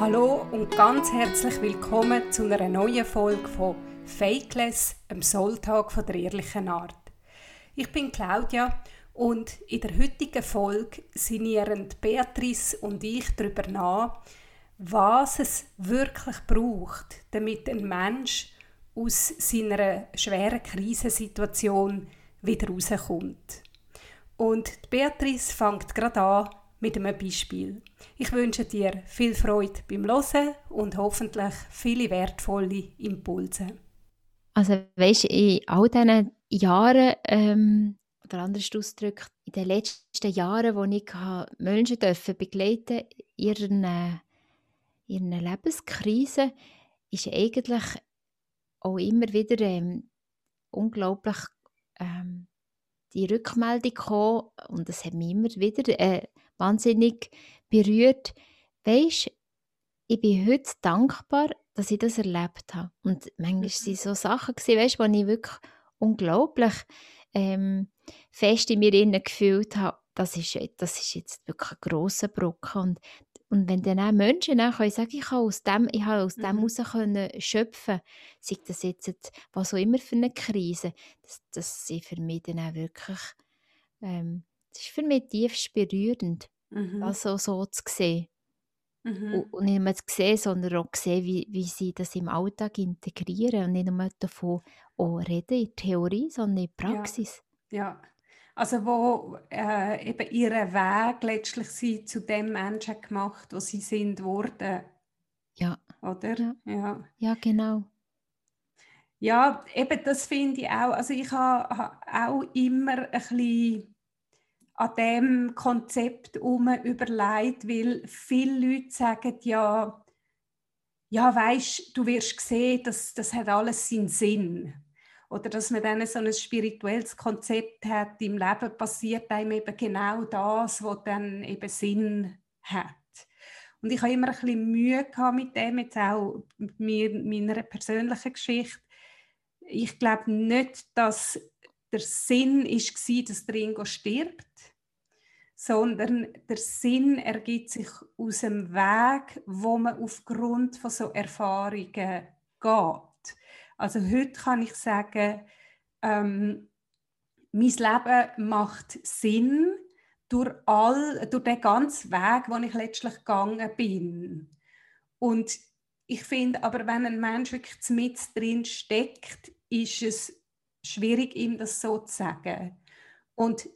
Hallo und ganz herzlich willkommen zu einer neuen Folge von Fakeless, dem Soultag von der ehrlichen Art. Ich bin Claudia und in der heutigen Folge sinnieren Beatrice und ich darüber nach, was es wirklich braucht, damit ein Mensch aus seiner schweren Krisensituation wieder rauskommt. Und Beatrice fängt gerade an mit einem Beispiel. Ich wünsche dir viel Freude beim Hören und hoffentlich viele wertvolle Impulse. Also weißt, in all diesen Jahren, ähm, oder anders ausgedrückt, in den letzten Jahren, wo ich Menschen dürfen begleiten ihren, äh, ihren Lebenskrise, ist eigentlich auch immer wieder ähm, unglaublich ähm, die Rückmeldung gekommen und das hat mich immer wieder äh, wahnsinnig berührt. Weisst, ich bin heute dankbar, dass ich das erlebt habe. Und manchmal waren mhm. so Sachen, weißt, wo ich wirklich unglaublich ähm, fest in mir gefühlt habe, das ist, das ist jetzt wirklich ein grosser Brocken. Und, und wenn dann auch Menschen auch können sagen, ich habe aus dem, ich habe aus dem mhm. heraus können schöpfen, sei das jetzt was auch immer für eine Krise, das, das ist für mich dann auch wirklich, ähm, das ist für mich tiefst berührend, mhm. das so, so zu sehen. Mhm. Und nicht nur zu sehen, sondern auch zu sehen, wie, wie sie das im Alltag integrieren und nicht nur davon auch reden in Theorie, sondern in Praxis. Ja, ja. also wo äh, eben ihren Weg letztlich sie zu dem Menschen gemacht, wo sie sind worden. Ja. Oder? Ja, ja. ja genau. Ja, eben das finde ich auch. Also ich habe ha auch immer ein bisschen an dem Konzept um überlegt, weil viele Leute sagen ja, ja, weißt, du wirst sehen, dass das hat alles seinen Sinn. Oder dass man dann so ein spirituelles Konzept hat, im Leben passiert einem eben genau das, was dann eben Sinn hat. Und ich habe immer ein bisschen Mühe gehabt mit dem, jetzt auch mit meiner persönlichen Geschichte. Ich glaube nicht, dass der Sinn war, dass Ringo stirbt, sondern der Sinn ergibt sich aus dem Weg, wo man aufgrund von so Erfahrungen geht. Also heute kann ich sagen, ähm, mein Leben macht Sinn durch, all, durch den ganzen Weg, den ich letztlich gegangen bin. Und ich finde aber, wenn ein Mensch wirklich mit drin steckt, ist es schwierig, ihm das so zu sagen. Und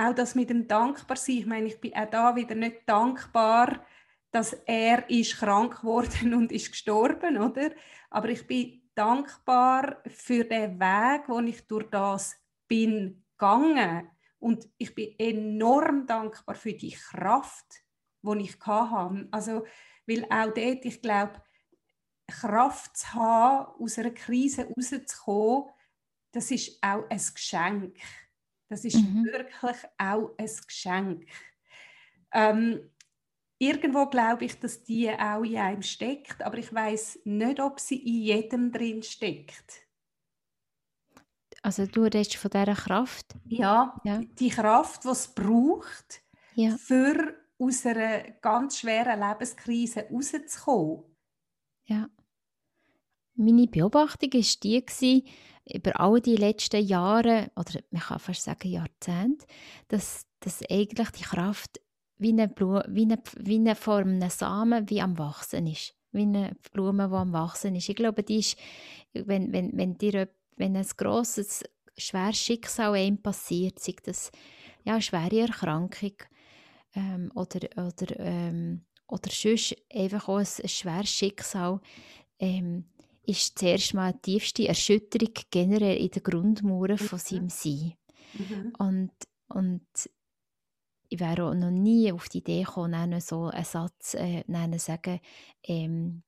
auch das mit dem dankbar sein. Ich meine, ich bin auch da wieder nicht dankbar, dass er ist krank geworden und ist gestorben, oder? Aber ich bin dankbar für den Weg, wo ich durch das bin gegangen. Und ich bin enorm dankbar für die Kraft, die ich hatte. Also, weil auch dort, ich glaube, Kraft zu haben, aus einer Krise rauszukommen, das ist auch ein Geschenk. Das ist mhm. wirklich auch ein Geschenk. Ähm, irgendwo glaube ich, dass die auch in einem steckt, aber ich weiß nicht, ob sie in jedem drin steckt. Also du redest von dieser Kraft? Ja, ja. die Kraft, die es braucht, ja. für aus einer ganz schweren Lebenskrise rauszukommen. Ja. Meine Beobachtung war die, über all die letzten Jahre, oder man kann fast sagen Jahrzehnte, dass, dass eigentlich die Kraft wie eine, Blume, wie eine, wie eine Form, einem Samen, wie am Wachsen ist. Wie eine Blume, die am Wachsen ist. Ich glaube, die ist, wenn, wenn, wenn, dir, wenn ein grosses, schweres Schicksal einem passiert, sei das ja, eine schwere Erkrankung ähm, oder, oder, ähm, oder sonst einfach auch ein schweres Schicksal, ähm, ist zuerst mal die tiefste Erschütterung generell in den Grundmauern von mhm. seinem Sein. Mhm. Und, und ich wäre auch noch nie auf die Idee gekommen, so einen Satz äh, zu sagen, ähm,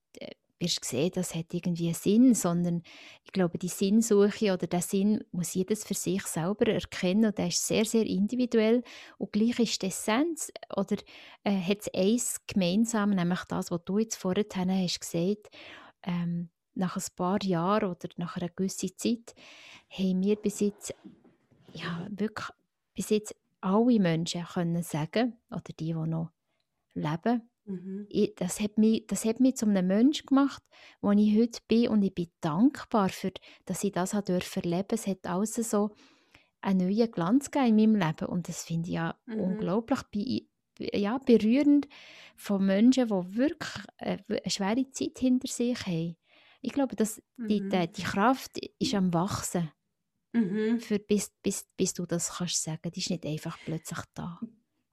wirst sehen, das hat irgendwie einen Sinn, sondern ich glaube, die Sinnsuche oder der Sinn muss jedes für sich selber erkennen und der ist sehr, sehr individuell und gleich ist die Essenz oder äh, hat es eins gemeinsam, nämlich das, was du jetzt vorhin hast gesagt, ähm, nach ein paar Jahren oder nach einer gewissen Zeit haben wir bis jetzt, ja, wirklich bis jetzt alle Menschen können sagen, oder die, die noch leben, Mhm. Ich, das, hat mich, das hat mich zu einem Menschen gemacht, wo ich heute bin und ich bin dankbar für, dass ich das erleben durfte. Es hat alles so einen neuen Glanz in meinem Leben und das finde ich ja mhm. unglaublich ja, berührend von Menschen, die wirklich äh, eine schwere Zeit hinter sich haben. Ich glaube, dass mhm. die, die, die, Kraft ist am Wachsen. Mhm. Für, bis, bis, bis du das kannst sagen. Die ist nicht einfach plötzlich da.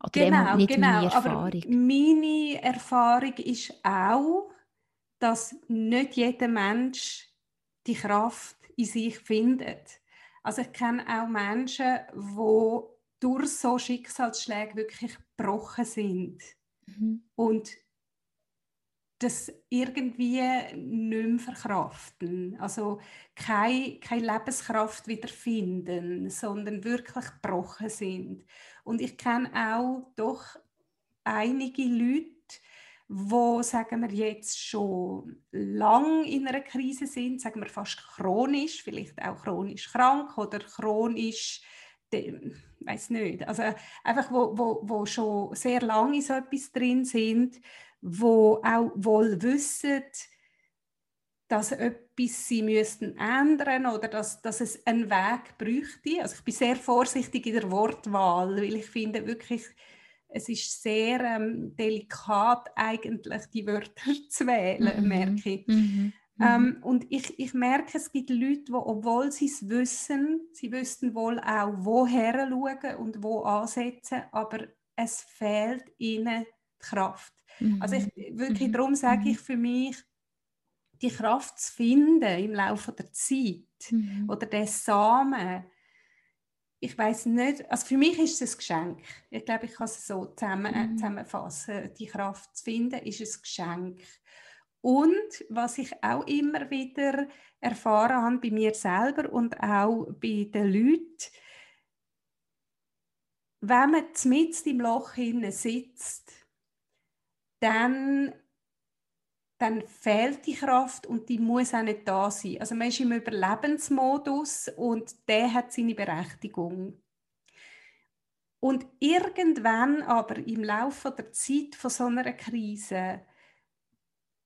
Oder genau, nicht genau. meine Erfahrung. Aber meine Erfahrung ist auch, dass nicht jeder Mensch die Kraft in sich findet. Also ich kenne auch Menschen, die durch so Schicksalsschläge wirklich gebrochen sind. Mhm. Und das irgendwie nicht mehr verkraften. Also keine, keine Lebenskraft wiederfinden, sondern wirklich gebrochen sind. Und ich kenne auch doch einige Leute, wo sagen wir jetzt schon lang in einer Krise sind, sagen wir fast chronisch, vielleicht auch chronisch krank oder chronisch weiß nicht, also einfach wo, wo, wo schon sehr lange in so etwas drin sind, wo auch wohl wissen, dass etwas sie müssten ändern oder dass, dass es einen Weg bräuchte. Also ich bin sehr vorsichtig in der Wortwahl, weil ich finde wirklich, es ist sehr ähm, delikat eigentlich die Wörter zu wählen, mhm. merke ich. Mhm. Ähm, mhm. und ich, ich merke, es gibt Leute, die, obwohl sie es wissen, sie wüssten wohl auch, woher schauen und wo ansetzen, aber es fehlt ihnen die Kraft. Mhm. Also ich, wirklich mhm. darum sage mhm. ich für mich, die Kraft zu finden im Laufe der Zeit mhm. oder der Samen, ich weiß nicht, also für mich ist es ein Geschenk. Ich glaube, ich kann es so zusammen, mhm. zusammenfassen. Die Kraft zu finden ist ein Geschenk. Und was ich auch immer wieder erfahren habe bei mir selber und auch bei den Leuten, wenn man mitten im Loch sitzt, dann, dann fehlt die Kraft und die muss auch nicht da sein. Also man ist im Überlebensmodus und der hat seine Berechtigung. Und irgendwann aber im Laufe der Zeit von so einer Krise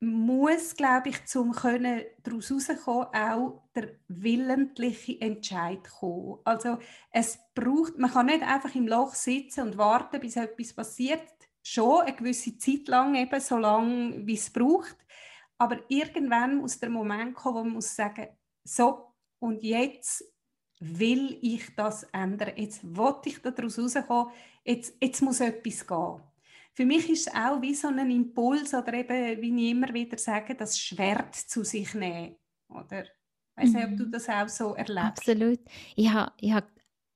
muss, glaube ich, zum können daraus herauskommen, auch der willentliche Entscheid kommen. Also es braucht, man kann nicht einfach im Loch sitzen und warten, bis etwas passiert. Schon eine gewisse Zeit lang, eben so lange, wie es braucht. Aber irgendwann muss der Moment kommen, wo man muss sagen, so, und jetzt will ich das ändern. Jetzt will ich daraus herauskommen. Jetzt, jetzt muss etwas gehen für mich ist es auch wie so ein Impuls oder eben, wie ich immer wieder sage, das Schwert zu sich nehmen. Oder? Ich weiß nicht, ob du mhm. das auch so erlebst. Absolut. Ich habe, ich habe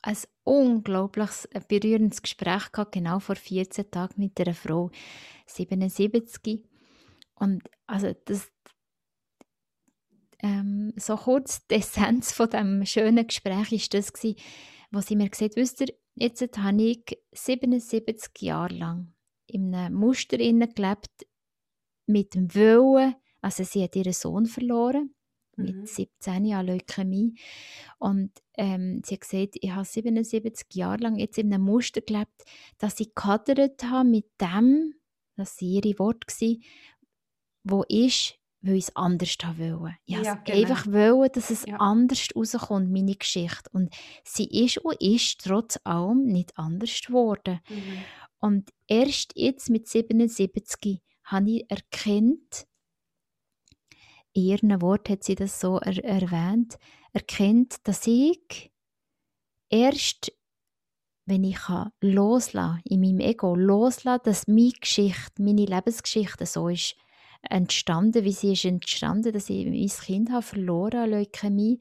ein unglaubliches, äh, berührendes Gespräch gehabt, genau vor 14 Tagen mit einer Frau, 77. Und also das, ähm, so kurz die Essenz von dem schönen Gespräch ist das gewesen, wo sie mir gesagt wisst ihr, jetzt habe ich 77 Jahre lang in einem Muster gelebt, mit dem Willen, also sie hat ihren Sohn verloren, mhm. mit 17 Jahren Leukämie. Und ähm, sie hat gesagt, ich habe 77 Jahre lang jetzt in einem Muster gelebt, dass ich gehadert habe mit dem, das war ihre Worte, wo ist, weil ich es anders wollte. Ich ja, genau. einfach wollen, dass es ja. anders rauskommt, meine Geschichte. Und sie ist und ist trotz allem nicht anders geworden. Mhm. Und erst jetzt mit 77 habe ich erkannt, in ihren Wort hat sie das so er erwähnt, erkennt, dass ich erst, wenn ich loslassen in meinem Ego loslassen, dass meine Geschichte, meine Lebensgeschichte so ist entstanden, wie sie ist entstanden, dass ich mein Kind habe verloren an Leukämie,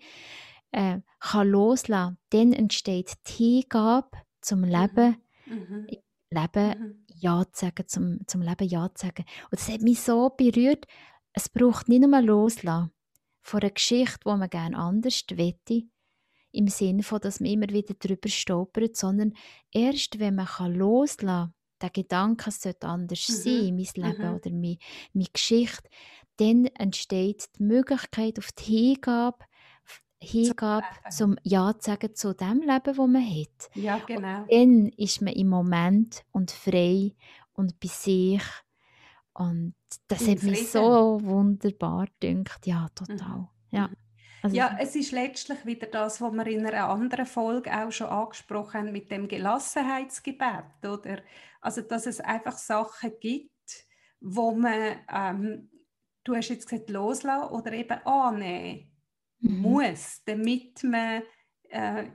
äh, kann loslassen, dann entsteht die Hingabe zum Leben mhm. Leben mhm. Ja zu sagen, zum, zum Leben Ja zu sagen. Und das hat mich so berührt. Es braucht nicht nur Loslassen von einer Geschichte, die man gerne anders wette, im Sinne von, dass man immer wieder darüber stolpert, sondern erst, wenn man loslassen kann, der Gedanke, es sollte anders mhm. sein, mein Leben mhm. oder meine, meine Geschichte, dann entsteht die Möglichkeit auf die Hingabe Hingabe, zum Ja zu sagen zu dem Leben, das man hat. Ja, genau. Und dann ist man im Moment und frei und bei sich Und das Im hat mich Frieden. so wunderbar gedacht. Ja, total. Mhm. Ja. Also, ja, es ist letztlich wieder das, was wir in einer anderen Folge auch schon angesprochen haben mit dem Gelassenheitsgebet, oder? Also, dass es einfach Sachen gibt, wo man, ähm, du hast jetzt gesagt, loslassen oder eben annehmen mhm. muss, damit man äh,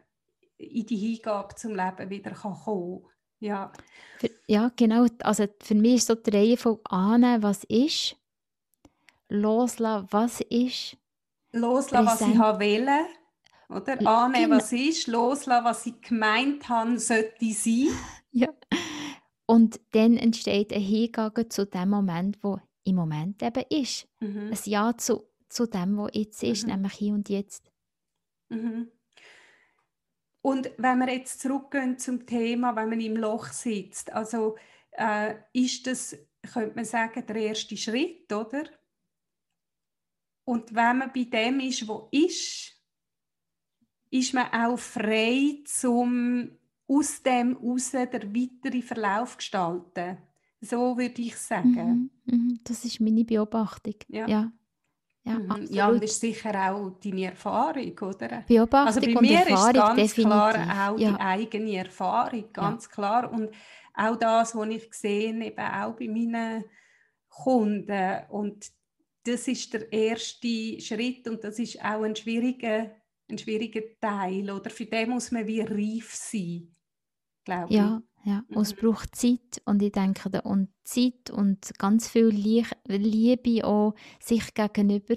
in die Hingabe zum Leben wieder kann kommen kann. Ja. Für, ja, genau. Also für mich ist so die Reihenfolge annehmen, was ist, loslassen, was ist. Loslassen, was ich habe wollen, oder? Annehmen, genau. was ist, loslassen, was ich gemeint habe, sollte sein. Ja. Und dann entsteht ein Hingabe zu dem Moment, wo im Moment eben ist. Mhm. Ein Ja zu, zu dem, was jetzt ist, mhm. nämlich hier und jetzt. Mhm. Und wenn wir jetzt zurückgehen zum Thema, wenn man im Loch sitzt, also äh, ist das, könnte man sagen, der erste Schritt, oder? Und wenn man bei dem ist, wo ist, ist man auch frei, zum aus dem heraus den weiteren Verlauf gestalten. So würde ich sagen. Mhm, mh, das ist meine Beobachtung. Ja. ja. Ja, mhm. ja, und das ist sicher auch deine Erfahrung, oder? Beobachtung also bei mir Erfahrung, ist ganz definitiv. klar auch ja. die eigene Erfahrung, ganz ja. klar. Und auch das, was ich sehe, eben auch bei meinen Kunden. Und das ist der erste Schritt und das ist auch ein schwieriger, ein schwieriger Teil. Oder für den muss man wie reif sein, glaube ja. Ja, und es mhm. braucht Zeit und ich denke, und Zeit und ganz viel Liebe auch sich gegenüber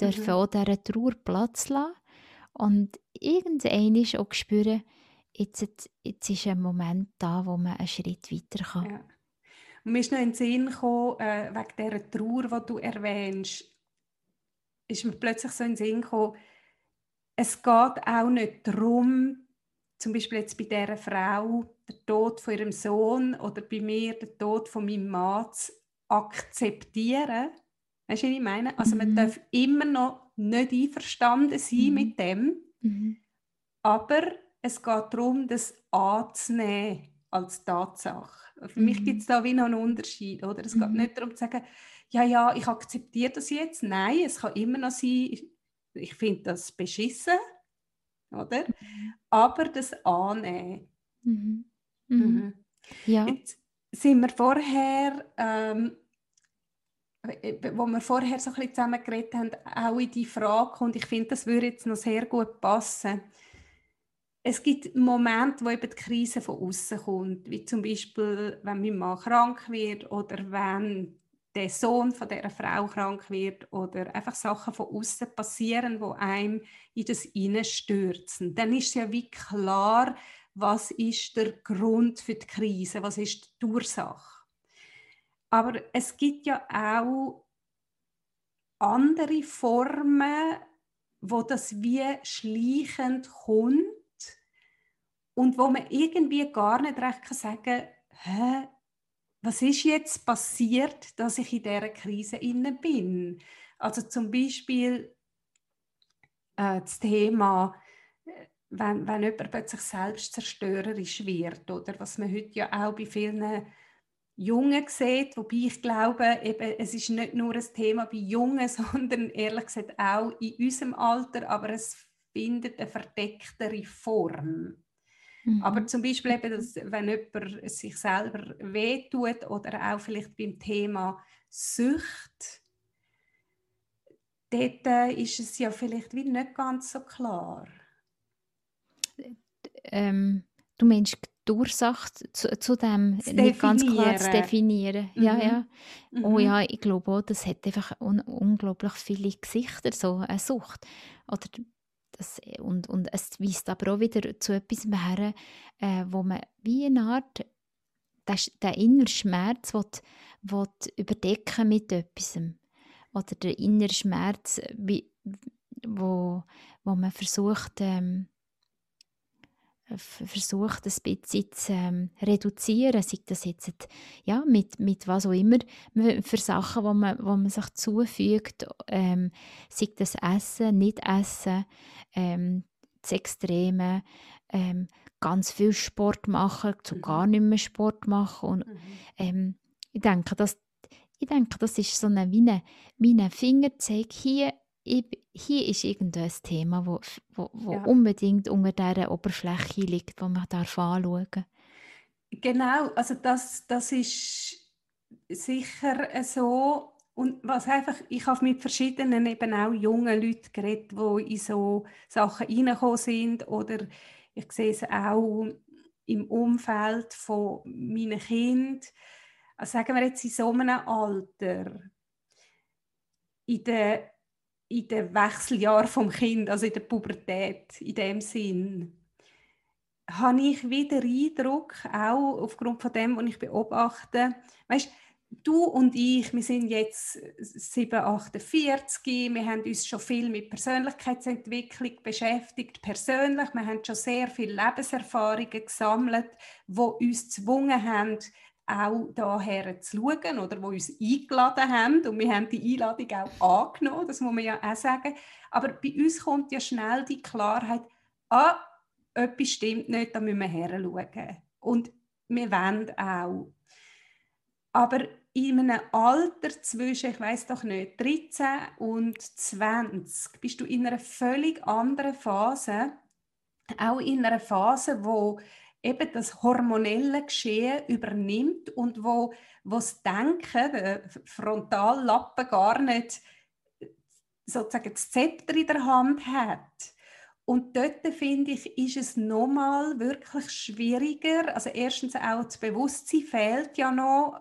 dürfen mhm. auch dieser Trauer Platz lassen und irgendwann auch spüren, jetzt, jetzt ist ein Moment da, wo man einen Schritt weiter kann. Ja. Und mir ist noch in den Sinn gekommen, äh, wegen dieser Trauer, die du erwähnst, ist mir plötzlich so in den Sinn gekommen, es geht auch nicht darum, zum Beispiel jetzt bei dieser Frau, der Tod von ihrem Sohn oder bei mir der Tod von meinem Mann zu akzeptieren. Weißt du, was ich meine? Also man mhm. darf immer noch nicht einverstanden sein mhm. mit dem, mhm. aber es geht darum, das anzunehmen als Tatsache. Für mich mhm. gibt es da wie noch einen Unterschied. Oder? Es geht mhm. nicht darum zu sagen, ja, ja, ich akzeptiere das jetzt. Nein, es kann immer noch sein, ich finde das beschissen oder? Mhm. Aber das annehmen. Mhm. Mhm. mhm. Ja. Jetzt sind wir vorher, ähm, wo wir vorher so ein bisschen zusammen geredet haben, auch in die Frage, und ich finde, das würde jetzt noch sehr gut passen. Es gibt Momente, wo eben die Krise von außen kommt, wie zum Beispiel, wenn mein Mann krank wird oder wenn der Sohn von der Frau krank wird oder einfach Sachen von außen passieren, wo einem in das stürzen, dann ist ja wie klar, was ist der Grund für die Krise, was ist die Ursache. Aber es gibt ja auch andere Formen, wo das wie schleichend kommt und wo man irgendwie gar nicht recht kann sagen kann, was ist jetzt passiert, dass ich in dieser Krise inne bin? Also zum Beispiel äh, das Thema, äh, wenn, wenn jemand plötzlich selbstzerstörerisch wird, oder was man heute ja auch bei vielen Jungen sieht, wobei ich glaube, eben, es ist nicht nur ein Thema bei Jungen, sondern ehrlich gesagt auch in unserem Alter, aber es findet eine verdecktere Form. Mhm. Aber zum Beispiel eben, dass, wenn jemand sich selber wehtut oder auch vielleicht beim Thema Sucht, dort äh, ist es ja vielleicht wie nicht ganz so klar. Ähm, du meinst die Ursache zu, zu dem zu nicht ganz klar zu definieren. Mhm. Ja, ja. Mhm. Oh ja, ich glaube auch, das hat einfach un unglaublich viele Gesichter, so eine Sucht. Oder das, und, und es weist aber auch wieder zu etwas her, äh, wo man wie eine Art den, inneren Schmerz will, will überdecken mit etwas. Oder der innere Schmerz, wie, wo, wo man versucht, ähm, versucht, ein bisschen zu ähm, reduzieren, sei das jetzt ja, mit, mit was auch immer für Sachen, wo man, wo man sich zufügt, ähm, sei das Essen, nicht Essen, ähm, das Extreme, ähm, ganz viel Sport machen, zu mhm. gar nicht mehr Sport machen. Und, mhm. ähm, ich denke, dass ich denke, das ist so eine, wie ein Fingerzeig hier, hier ist irgendein Thema, wo, wo, wo ja. unbedingt unter dieser Oberfläche liegt, wo man darf anschauen darf. Genau, also das, das ist sicher so. Und was einfach, ich habe mit verschiedenen eben auch jungen Leuten geredet, die in so Sachen reingekommen sind oder ich sehe es auch im Umfeld von meinen Kindern. Also sagen wir jetzt in so einem Alter, in den, in den Wechseljahren vom Kind, also in der Pubertät, in dem Sinn, habe ich wieder Eindruck, auch aufgrund von dem, was ich beobachte, weißt, du und ich, wir sind jetzt 748, wir haben uns schon viel mit Persönlichkeitsentwicklung beschäftigt, persönlich, wir haben schon sehr viele Lebenserfahrungen gesammelt, die uns gezwungen haben, auch daher zu schauen oder wo uns eingeladen haben und wir haben die Einladung auch angenommen, das muss man ja auch sagen, aber bei uns kommt ja schnell die Klarheit, ah, etwas stimmt nicht, da müssen wir her schauen. Und wir wollen auch. Aber in einem Alter zwischen, ich weiß doch nicht, 13 und 20 bist du in einer völlig anderen Phase, auch in einer Phase, wo eben das hormonelle Geschehen übernimmt und wo, wo das Denken, der Frontallappen gar nicht sozusagen das Zepter in der Hand hat. Und dort finde ich, ist es nochmal wirklich schwieriger. Also erstens auch das Bewusstsein fehlt ja noch,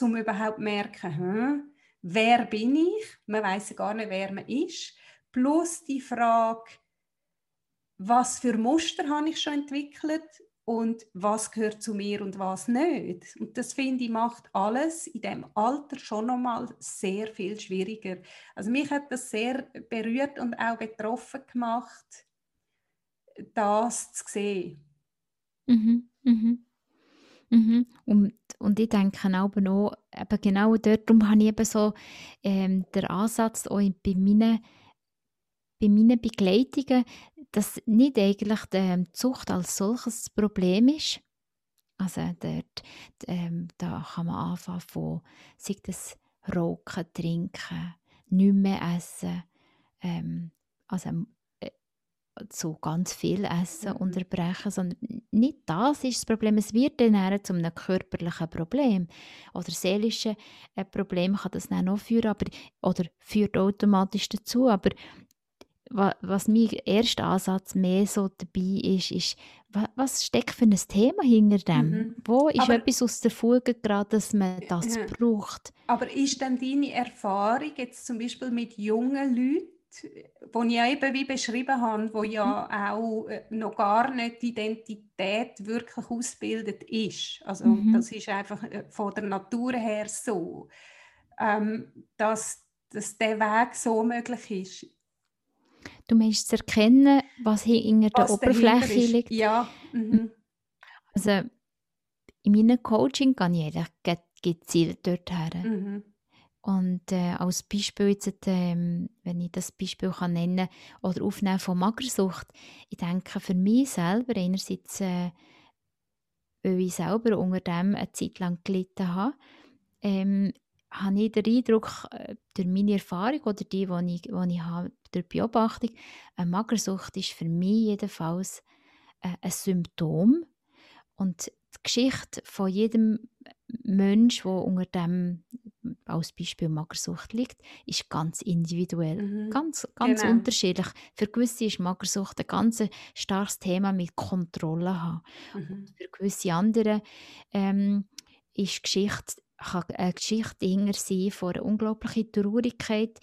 um überhaupt zu merken, hm, wer bin ich? Man weiß gar nicht, wer man ist. Plus die Frage, was für Muster habe ich schon entwickelt und was gehört zu mir und was nicht. Und das finde ich macht alles in dem Alter schon nochmal sehr viel schwieriger. Also mich hat das sehr berührt und auch betroffen gemacht das zu sehen. Mhm, mhm. Mhm. Und, und ich denke auch noch, eben genau darum habe ich eben so ähm, den Ansatz auch bei meinen, bei meinen Begleitungen, dass nicht eigentlich die Zucht als solches das Problem ist. Also dort, ähm, da kann man anfangen von, sei das Rauchen, Trinken, nicht mehr essen, ähm, also zu ganz viel Essen mhm. unterbrechen, sondern nicht das ist das Problem. Es wird dann eher zu einem körperlichen Problem oder seelischen äh, Problem kann das dann noch führen, aber, oder führt automatisch dazu, aber was mein erster Ansatz mehr so dabei ist, ist, was steckt für ein Thema hinter dem? Mhm. Wo ist aber, etwas aus der Fuge gerade, dass man das ja. braucht? Aber ist denn deine Erfahrung jetzt zum Beispiel mit jungen Leuten, wo ich ja eben wie beschrieben habe, wo ja mhm. auch äh, noch gar nicht die Identität wirklich ausgebildet ist. Also mhm. das ist einfach äh, von der Natur her so, ähm, dass, dass der Weg so möglich ist. Du meinst zu erkennen, was hinter der Oberfläche liegt? Ja. Mhm. Also in meinem Coaching gehe ich eigentlich gezielt dorthin. Mhm. Und äh, als Beispiel, jetzt, ähm, wenn ich das Beispiel kann nennen oder aufnehmen von Magersucht, ich denke für mich selber, einerseits, äh, weil ich selber unter dem eine Zeit lang gelitten habe, ähm, habe ich den Eindruck, äh, durch meine Erfahrung oder die, die ich, die ich habe, durch Beobachtung, eine Magersucht ist für mich jedenfalls äh, ein Symptom. Und die Geschichte von jedem Mensch, der unter dem als Beispiel Magersucht liegt, ist ganz individuell, mhm. ganz, ganz genau. unterschiedlich. Für gewisse ist Magersucht ein ganz starkes Thema mit Kontrolle haben. Mhm. Für gewisse andere ähm, ist Geschichte kann eine Geschichte hinter sein von einer unglaublichen Traurigkeit,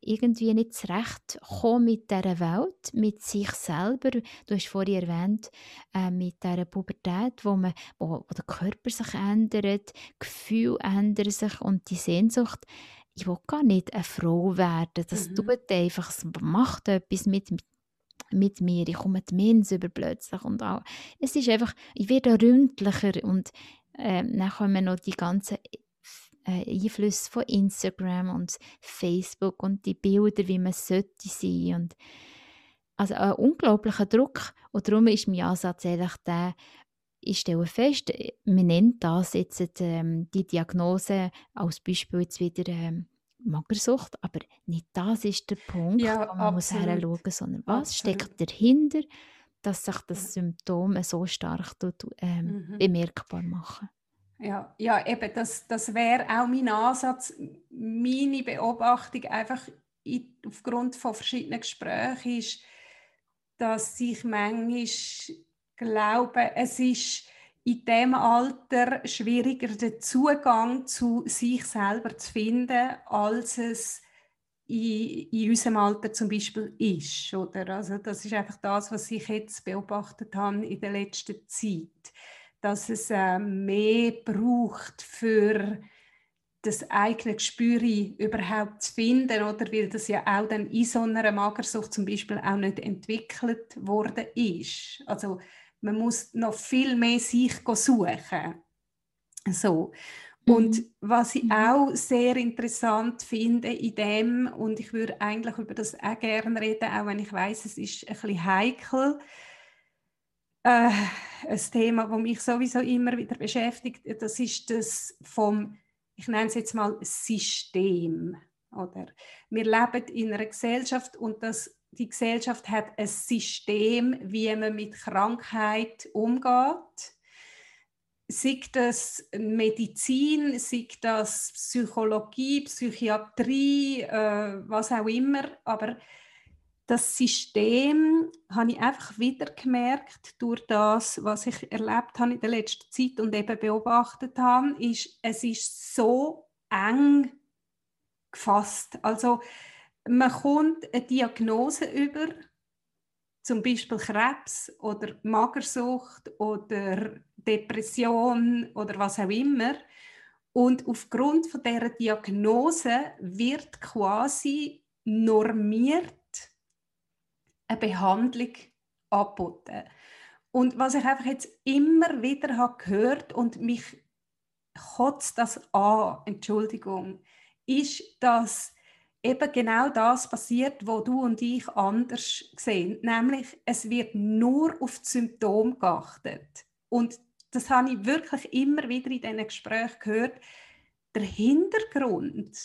irgendwie nicht zurechtkommen mit dieser Welt, mit sich selber. Du hast vorhin erwähnt, äh, mit dieser Pubertät, wo, man, wo, wo der Körper sich ändert, Gefühle ändern sich und die Sehnsucht. Ich will gar nicht eine Frau werden. Das mhm. tut einfach, es macht etwas mit, mit mit mir, ich komme die Mens über plötzlich und auch, es ist einfach, ich werde ründlicher und äh, dann kommen noch die ganzen äh, Einflüsse von Instagram und Facebook und die Bilder, wie man sollte sein und also ein unglaublicher Druck und darum ist mein Ansatz ehrlich der, ich stelle fest, man nennt das jetzt ähm, die Diagnose als Beispiel jetzt wieder ähm, Magersucht, aber nicht das ist der Punkt, Ja, wo man muss absolut. hinschauen muss, sondern was Absolut. steckt dahinter, dass sich das Symptom so stark tut, ähm, Mhm. bemerkbar machen. Ja, ja, eben, das, das wäre auch mein Ansatz, meine Beobachtung einfach in, aufgrund von verschiedenen Gesprächen ist, dass ich manchmal glaube, es ist in diesem Alter schwieriger, den Zugang zu sich selber zu finden, als es in, in unserem Alter zum Beispiel ist. Oder? Also das ist einfach das, was ich jetzt beobachtet habe in der letzten Zeit. Dass es äh, mehr braucht für das eigene Gespür überhaupt zu finden, oder weil das ja auch dann in so einer Magersucht zum Beispiel auch nicht entwickelt worden ist. Also man muss noch viel mehr sich suchen. So. Und was ich Mhm. auch sehr interessant finde in dem, und ich würde eigentlich über das auch gerne reden, auch wenn ich weiß, es ist ein bisschen heikel, äh, ein Thema, das mich sowieso immer wieder beschäftigt, das ist das vom, ich nenne es jetzt mal System. Oder? Wir leben in einer Gesellschaft und das, die Gesellschaft hat ein System, wie man mit Krankheit umgeht. Sei das Medizin, sei das Psychologie, Psychiatrie, äh, was auch immer, aber das System habe ich einfach wieder gemerkt durch das, was ich erlebt habe in der letzten Zeit und eben beobachtet habe, ist, es ist so eng gefasst. Also man kommt eine Diagnose über, zum Beispiel Krebs oder Magersucht oder Depression oder was auch immer. Und aufgrund von dieser Diagnose wird quasi normiert eine Behandlung angeboten. Und was ich einfach jetzt immer wieder habe gehört und mich kotzt das an, Entschuldigung, ist, dass eben genau das passiert, wo du und ich anders sehen. Nämlich, es wird nur auf die Symptome geachtet. Und das habe ich wirklich immer wieder in diesen Gesprächen gehört. Der Hintergrund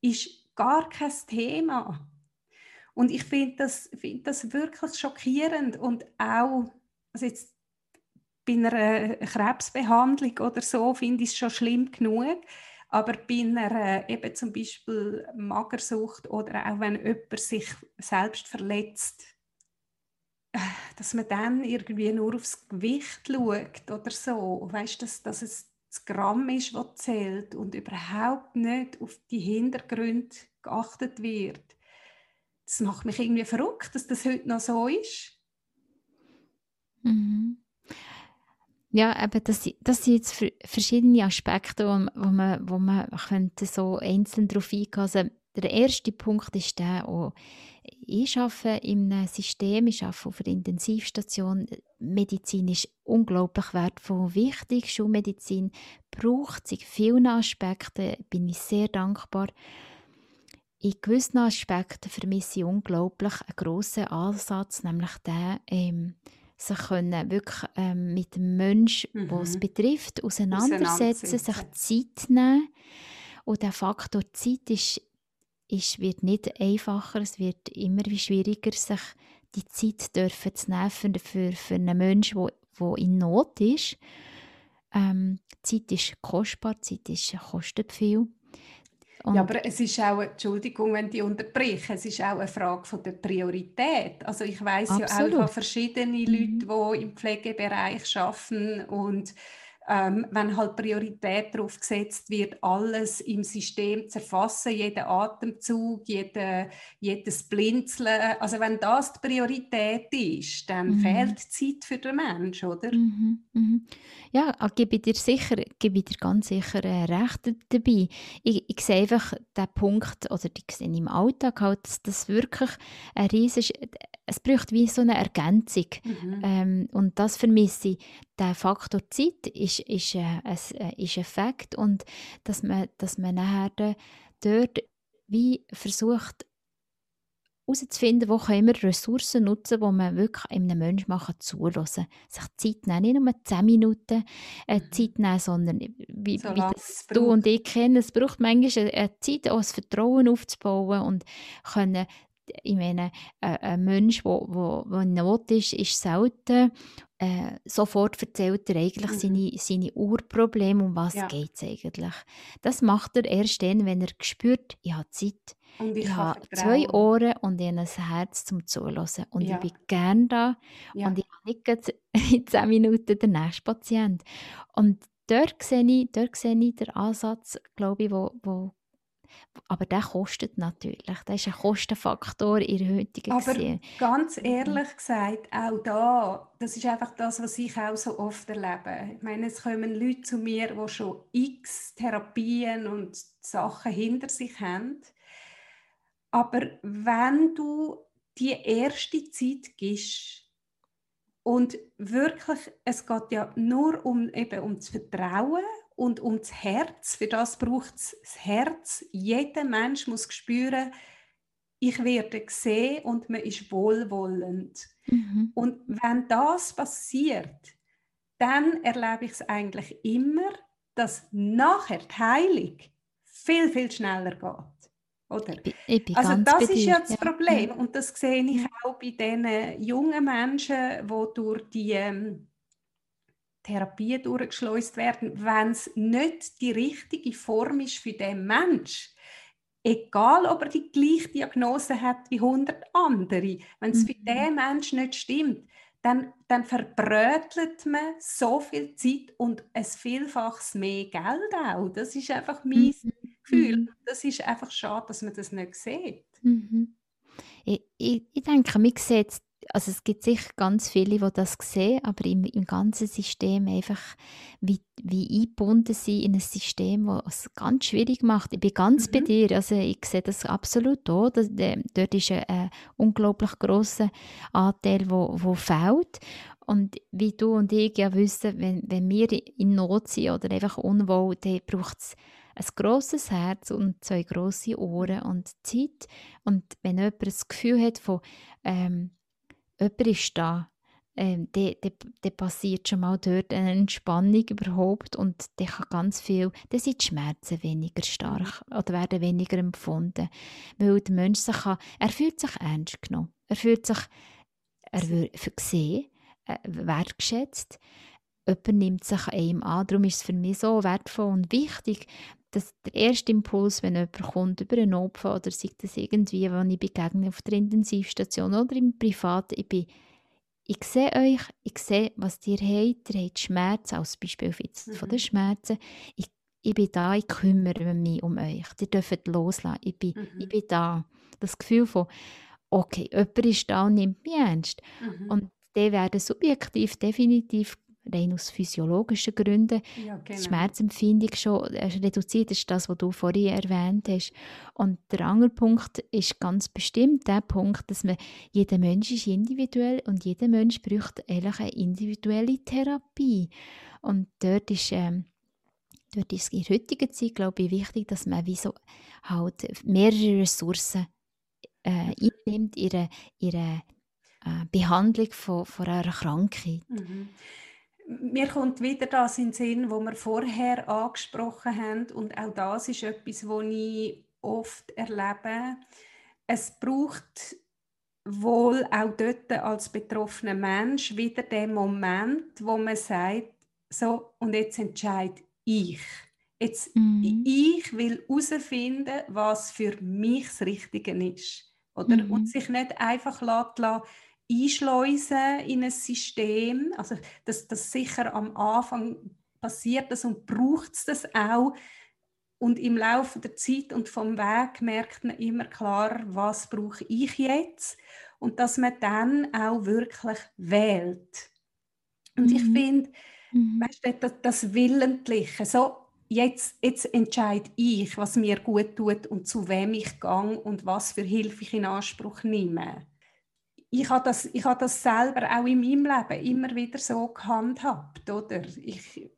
ist gar kein Thema. Und ich finde das, find das wirklich schockierend und auch, also jetzt bei einer Krebsbehandlung oder so finde ich es schon schlimm genug, aber bei einer eben zum Beispiel Magersucht oder auch wenn jemand sich selbst verletzt, dass man dann irgendwie nur aufs Gewicht schaut oder so, weißt dass, dass es das Gramm ist, was zählt und überhaupt nicht auf die Hintergründe geachtet wird. Das macht mich irgendwie verrückt, dass das heute noch so ist. Mhm. Ja, eben, das, das sind jetzt verschiedene Aspekte, wo, wo, man, wo man könnte so einzeln darauf eingehen also Der erste Punkt ist der, auch, ich arbeite in einem System, ich arbeite auf einer Intensivstation. Medizin ist unglaublich wertvoll und wichtig. Schulmedizin braucht sich vielen Aspekten, bin ich sehr dankbar. In gewissen Aspekten vermisse ich unglaublich einen grossen Ansatz, nämlich den, ähm, sich können wirklich ähm, mit dem Menschen, mhm. der es betrifft, auseinandersetzen, sich Zeit nehmen. Und der Faktor Zeit ist, ist, wird nicht einfacher, es wird immer wie schwieriger, sich die Zeit dürfen zu nehmen für, für, für einen Menschen, der in Not ist. Ähm, Zeit ist kostbar, Zeit ist, kostet viel. Und ja, aber es ist auch, Entschuldigung, wenn ich unterbreche, es ist auch eine Frage von der Priorität. Also ich weiß ja auch von verschiedenen mhm. Leuten, die im Pflegebereich arbeiten und ähm, wenn halt Priorität darauf gesetzt wird, alles im System zu erfassen, jeden Atemzug, jede, jedes Blinzeln, also wenn das die Priorität ist, dann mhm. fehlt Zeit für den Menschen, oder? Mhm. Mhm. Ja, gebe ich dir sicher, gebe dir ganz sicher äh, recht dabei. Ich, ich sehe einfach den Punkt, oder ich sehe im Alltag halt, dass das wirklich ein riesig, es braucht wie so eine Ergänzung. Ähm, und das vermisse ich. Der Faktor Zeit ist, ist, äh, ein, ist ein Fakt und dass man, dass man nachher dort wie versucht, herauszufinden, wo können wir Ressourcen nutzen, wo man wirklich einem Menschen machen zuhören. Sich Zeit nehmen, nicht nur 10 Minuten äh, mhm. Zeit nehmen, sondern wie, so wie das du und ich kennen, es braucht manchmal eine Zeit, auch das Vertrauen aufzubauen und können ich meine, äh, ein Mensch, der wo, wo in Not ist, ist selten äh, sofort erzählt er eigentlich mhm. seine, seine Urprobleme, um was ja. geht es eigentlich. Das macht er erst dann, wenn er spürt, ich habe Zeit, ich, ich habe zwei Ohren und ich habe ein Herz zum Zuhören. Und ja. ich bin gerne da ja. und ich habe nicht in zehn Minuten den nächsten Patient. Und dort sehe ich, dort sehe ich den Ansatz, glaube ich, wo, wo aber der kostet natürlich. Das ist ein Kostenfaktor in der heutigen Aber Gesehen. ganz ehrlich gesagt, auch da, das ist einfach das, was ich auch so oft erlebe. Ich meine, es kommen Leute zu mir, die schon x Therapien und Sachen hinter sich haben. Aber wenn du die erste Zeit gibst, und wirklich, es geht ja nur um, eben um das Vertrauen und um das Herz. Für das braucht es das Herz. Jeder Mensch muss spüren, ich werde gesehen und man ist wohlwollend. Mhm. Und wenn das passiert, dann erlebe ich es eigentlich immer, dass nachher die Heilung viel, viel schneller geht. Oder? Ich, ich also das ist ja das Problem und das sehe ich auch bei den jungen Menschen, die durch die ähm, Therapie durchgeschleust werden, wenn es nicht die richtige Form ist für den Mensch. Egal, ob er die gleiche Diagnose hat wie 100 andere, wenn es mhm. für den Mensch nicht stimmt, dann, dann verbrötelt man so viel Zeit und ein Vielfaches mehr Geld auch. Das ist einfach mein mhm. Gefühl. Mhm. Das ist einfach schade, dass man das nicht sieht. Mhm. Ich, ich, ich denke, man sieht also es gibt sicher ganz viele, die das sehen, aber im, im ganzen System einfach wie, wie eingebunden sind in ein System, das es ganz schwierig macht. Ich bin ganz mhm. bei dir, also ich sehe das absolut auch. Dass, äh, dort ist ein, ein unglaublich grosser Anteil, wo, wo fehlt. Und wie du und ich ja wissen, wenn, wenn wir in Not sind oder einfach unwohl, dann braucht es ein grosses Herz und zwei grosse Ohren und Zeit. Und wenn jemand das Gefühl hat von ähm, jemand ist da, ähm, dann, passiert schon mal dort eine Entspannung überhaupt und dann kann ganz viel, dann sind die Schmerzen weniger stark oder werden weniger empfunden, weil der Mensch sich kann, er fühlt sich ernst genommen, er fühlt sich er wird gesehen, äh, wertgeschätzt, jemand nimmt sich einem an, darum ist es für mich so wertvoll und wichtig, dass der erste Impuls, wenn jemand kommt über einen Opfer oder sei das irgendwie, wenn ich begegne auf der Intensivstation oder im Privaten, ich bin ich sehe euch, ich sehe, was ihr habt, ihr habt Schmerzen, als Beispiel jetzt mhm. von den Schmerzen. Ich, ich bin da, ich kümmere mich um euch. Ihr dürft loslassen, ich bin, mhm. ich bin da. Das Gefühl von, okay, jemand ist da und nimmt mich ernst. Mhm. Und die werden subjektiv definitiv rein aus physiologischen Gründen ja, genau. die Schmerzempfindung schon äh, reduziert ist, das, was du vorhin erwähnt hast. Und der andere Punkt ist ganz bestimmt der Punkt, dass man, jeder Mensch ist individuell und jeder Mensch braucht eigentlich eine individuelle Therapie. Und dort ist... Ähm, dort ist in der heutigen Zeit, glaube ich, wichtig, dass man wie so halt mehrere Ressourcen äh, einnimmt, ihre, ihre äh, Behandlung von, von einer Krankheit. Mhm mir kommt wieder das in den Sinn, wo wir vorher angesprochen haben und auch das ist etwas, was ich oft erlebe. Es braucht wohl auch dort als betroffener Mensch wieder den Moment, wo man sagt, so und jetzt entscheide ich. Jetzt, mhm. Ich will herausfinden, was für mich das Richtige ist. Oder? Mhm. Und sich nicht einfach lassen, einschleusen in ein System. Also das, das sicher am Anfang passiert das und braucht es das auch. Und im Laufe der Zeit und vom Weg merkt man immer klar, was brauche ich jetzt und dass man dann auch wirklich wählt. Und mhm. ich finde, mhm. das, das Willentliche, so jetzt, jetzt entscheide ich, was mir gut tut und zu wem ich gehe und was für Hilfe ich in Anspruch nehme ich habe das, ich habe das selber auch in meinem Leben immer wieder so gehandhabt, oder? Ich,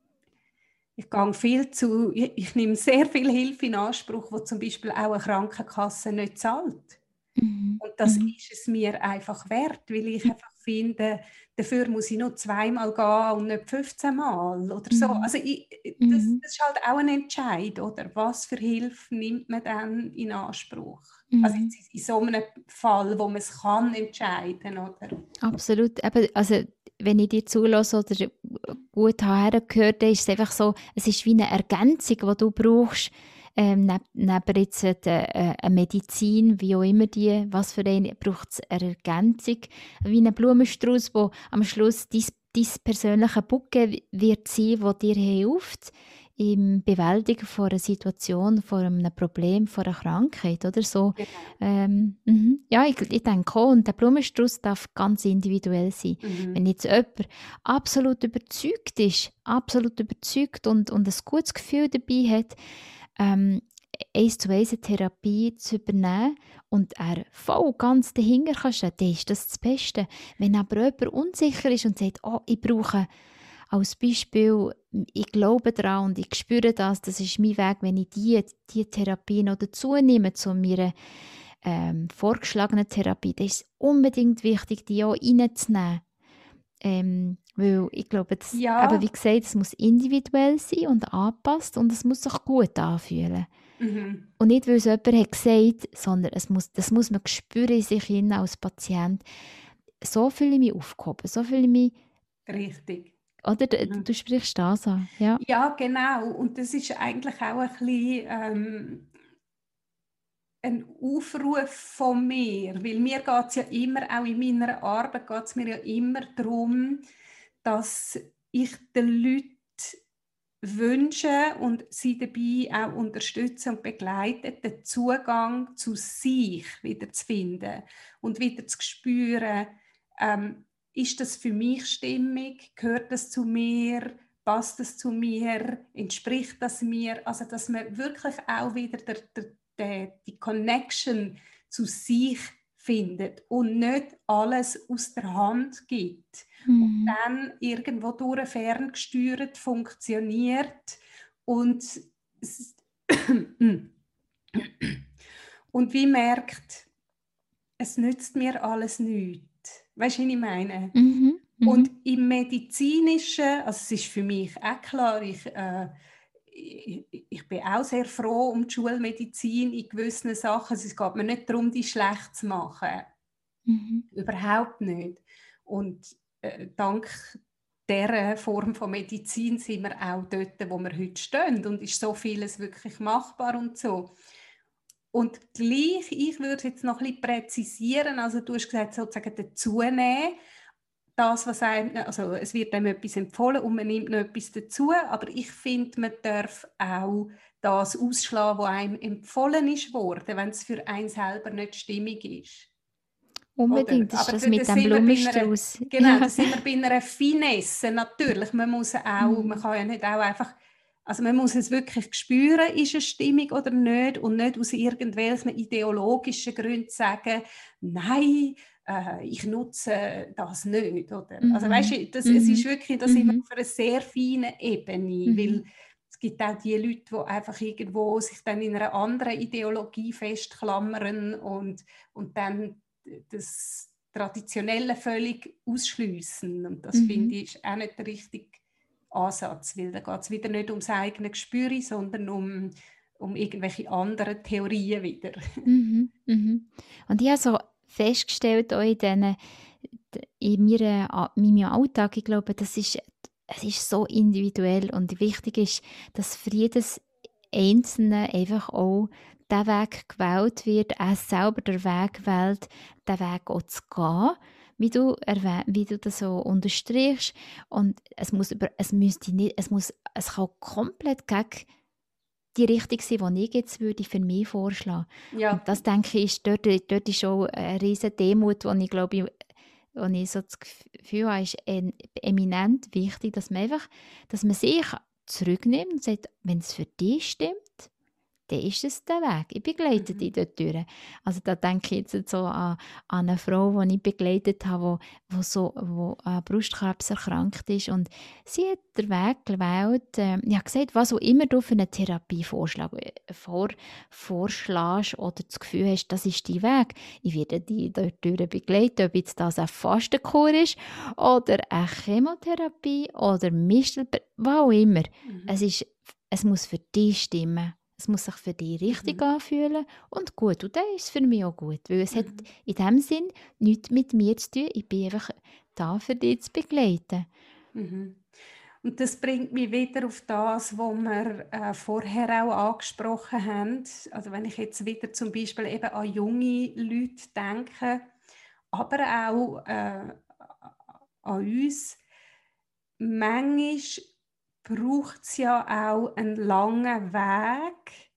ich gehe viel zu, ich, ich nehme sehr viel Hilfe in Anspruch, wo zum Beispiel auch eine Krankenkasse nicht zahlt. Mhm. Und das mhm. ist es mir einfach wert, weil ich mhm. einfach finde, dafür muss ich noch zweimal gehen und nicht 15 Mal oder so. Mhm. Also ich, das, mhm. das, ist halt auch ein Entscheid, oder? Was für Hilfe nimmt man dann in Anspruch? Also mhm. Also in, in so einem Fall, wo man es kann entscheiden, oder? Absolut. Eben, also wenn ich dir zulasse oder gut hergehört, ist es einfach so, es ist wie eine Ergänzung, die du brauchst, ähm, neben, neben jetzt äh, eine Medizin, wie auch immer die, was für eine, braucht es eine Ergänzung, wie ein Blumenstrauß, wo am Schluss dein, dein persönliche Bucke wird sein, wo dir hilft im Bewältigen von einer Situation, von einem Problem, von einer Krankheit oder so. Genau. Ähm, mhm. Ja, ich, ich denke auch, und der Blumenstrauß darf ganz individuell sein. Mhm. Wenn jetzt jemand absolut überzeugt ist, absolut überzeugt und, und ein gutes Gefühl dabei hat, ähm, eins zu eins Therapie zu übernehmen und er voll ganz dahinter kann stehen, dann ist das das Beste. Wenn aber jemand unsicher ist und sagt, oh, ich brauche als Beispiel, ich glaube daran und ich spüre das, das ist mein Weg, wenn ich diese die Therapie noch dazu nehme zu meiner ähm, vorgeschlagenen Therapie, dann ist es unbedingt wichtig, die auch reinzunehmen. Ähm, weil ich glaube, das, ja. aber wie gesagt, es muss individuell sein und angepasst und es muss sich gut anfühlen. Mhm. Und nicht, weil es jemand hat gesagt sondern es muss, das muss man spüren in sich hin als Patient. So fühle ich mich aufgehoben, so fühle ich mich... Richtig. Oder du, mhm. du sprichst das an. Ja. ja, genau. Und das ist eigentlich auch ein bisschen... Ähm, ein Aufruf von mir, weil mir geht es ja immer, auch in meiner Arbeit geht es mir ja immer darum, dass ich den Leuten wünsche und sie dabei auch unterstütze und begleite, den Zugang zu sich wieder zu finden und wieder zu spüren, ähm, ist das für mich stimmig, gehört das zu mir, passt das zu mir, entspricht das mir, also dass man wirklich auch wieder der, der, der, die Connection zu sich findet und nicht alles aus der Hand gibt mhm. und dann irgendwo durch ferngesteuert funktioniert und und wie merkt, es nützt mir alles nichts. Weißt du, was ich meine? Mhm. Mhm. Und im Medizinischen, also es ist für mich auch klar, ich äh, ich bin auch sehr froh um die Schulmedizin in gewissen Sachen. Also es geht mir nicht darum, die schlecht zu machen. Mhm. Überhaupt nicht. Und äh, dank dieser Form von Medizin sind wir auch dort, wo wir heute stehen. Und ist so vieles wirklich machbar und so. Und gleich, ich würde es jetzt noch ein bisschen präzisieren, also du hast gesagt, sozusagen dazunehmen das, was einem, also es wird einem etwas empfohlen und man nimmt noch etwas dazu, aber ich finde, man darf auch das ausschlagen, was einem empfohlen ist worden, wenn es für einen selber nicht stimmig ist. Unbedingt, das ist das mit dem Blumenstrauß. Genau, da sind wir bei einer Finesse, natürlich. Man muss auch, mhm. man kann ja nicht auch einfach, also man muss es wirklich spüren, ist es stimmig oder nicht und nicht aus irgendwelchen ideologischen Gründen sagen, nein, äh, ich nutze das nicht. Oder? Mhm. Also weißt du, das, mhm. es ist wirklich, das mhm. auf einer sehr feinen Ebene, mhm. weil es gibt auch die Leute, die einfach irgendwo sich dann in einer anderen Ideologie festklammern und, und dann das Traditionelle völlig ausschließen. Und das mhm. finde ich ist auch nicht der richtige Ansatz, weil da geht es wieder nicht ums eigene Gespür, sondern um, um irgendwelche anderen Theorien wieder. Mhm, mhm. Und ich habe so festgestellt auch in, diesen, in meiner, meinem Alltag, ich glaube, das ist, es ist so individuell und wichtig ist, dass für jedes Einzelne einfach auch der Weg gewählt wird, er selber der Weg wählt, den Weg auch zu gehen, wie du, wie du das so unterstrichst. Und es muss, über, es müsste nicht, es muss, es kann komplett gegen die Richtung sein, die ich jetzt würde für mich vorschlagen ja. Und das denke ich, ist, dort, dort ist schon eine riesige Demut, die ich glaube, wo ich so das Gefühl habe, ist eminent wichtig, dass man einfach, dass man sich zurücknimmt und sagt, wenn es für dich stimmt, dann ist es der Weg. Ich begleite mhm. dich dort durch. Also da denke ich jetzt so an, an eine Frau, die ich begleitet habe, die wo so, wo an Brustkrebs erkrankt ist und sie hat den Weg gewählt. Äh, ich habe gesagt, was auch immer du für eine Therapie vorschlag, äh, vor, vorschlägst oder das Gefühl hast, das ist dein Weg, ich werde dich dort durch begleiten, ob jetzt das ein Fastenkur ist oder eine Chemotherapie oder Mistel, was auch immer. Mhm. Es, ist, es muss für dich stimmen. Es muss sich für dich richtig mhm. anfühlen und gut. Und das ist für mich auch gut, weil es mhm. hat in dem Sinn nichts mit mir zu tun. Ich bin einfach da, für dich zu begleiten. Mhm. Und das bringt mich wieder auf das, was wir äh, vorher auch angesprochen haben. Also wenn ich jetzt wieder zum Beispiel eben an junge Leute denke, aber auch äh, an uns, manchmal braucht es ja auch einen langen Weg,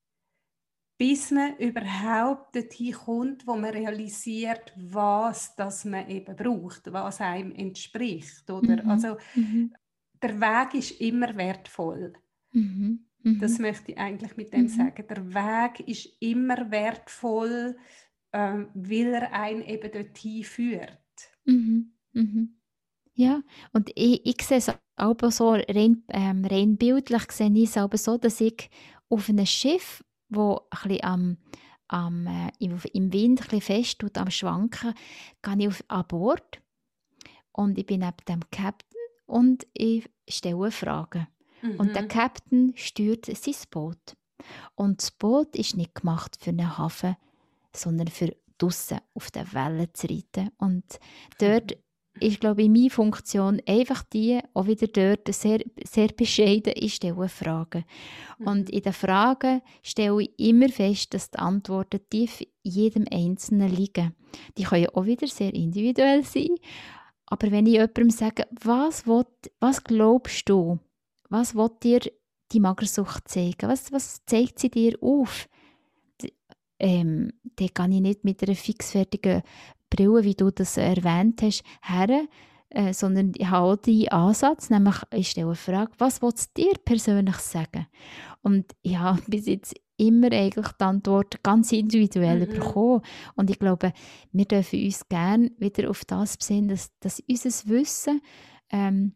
bis man überhaupt dorthin kommt, wo man realisiert, was das man eben braucht, was einem entspricht. Oder? Mhm. Also mhm. der Weg ist immer wertvoll. Mhm. mhm. Das möchte ich eigentlich mit dem mhm. sagen. Der Weg ist immer wertvoll, ähm, weil er einen eben dorthin führt. Mhm. Ja, und ich, ich sehe es aber so rein, ähm, rein bildlich sehe ich es aber so, dass ich auf einem Schiff, wo ein bisschen am, am, äh, im Wind ein bisschen fest tut, am Schwanken, gehe ich auf, an Bord und ich bin neben dem Captain und ich stelle Fragen. Mhm. Und der mhm. Captain steuert sein Boot. Und das Boot ist nicht gemacht für einen Hafen, sondern für draussen auf den Wellen zu reiten. Und dort ist, glaube ich, meine Funktion einfach die, auch wieder dort sehr, sehr bescheiden, ich stelle Fragen. Mhm. Und in den Fragen stelle ich immer fest, dass die Antworten tief in jedem Einzelnen liegen. Die können auch wieder sehr individuell sein. Aber wenn ich jemandem sage, was, will, was glaubst du, was will dir die Magersucht zeigen? Was, was zeigt sie dir auf? Ähm, dann kann ich nicht mit einer fixfertigen Brille, wie du das erwähnt hast, her, äh, sondern ich habe auch den Ansatz, nämlich ich stelle eine Frage, was willst du dir persönlich sagen? Und ich habe bis jetzt immer eigentlich die Antwort ganz individuell mhm. bekommen. Und ich glaube, wir dürfen uns gerne wieder auf das besinnen, dass, dass unser Wissen ähm,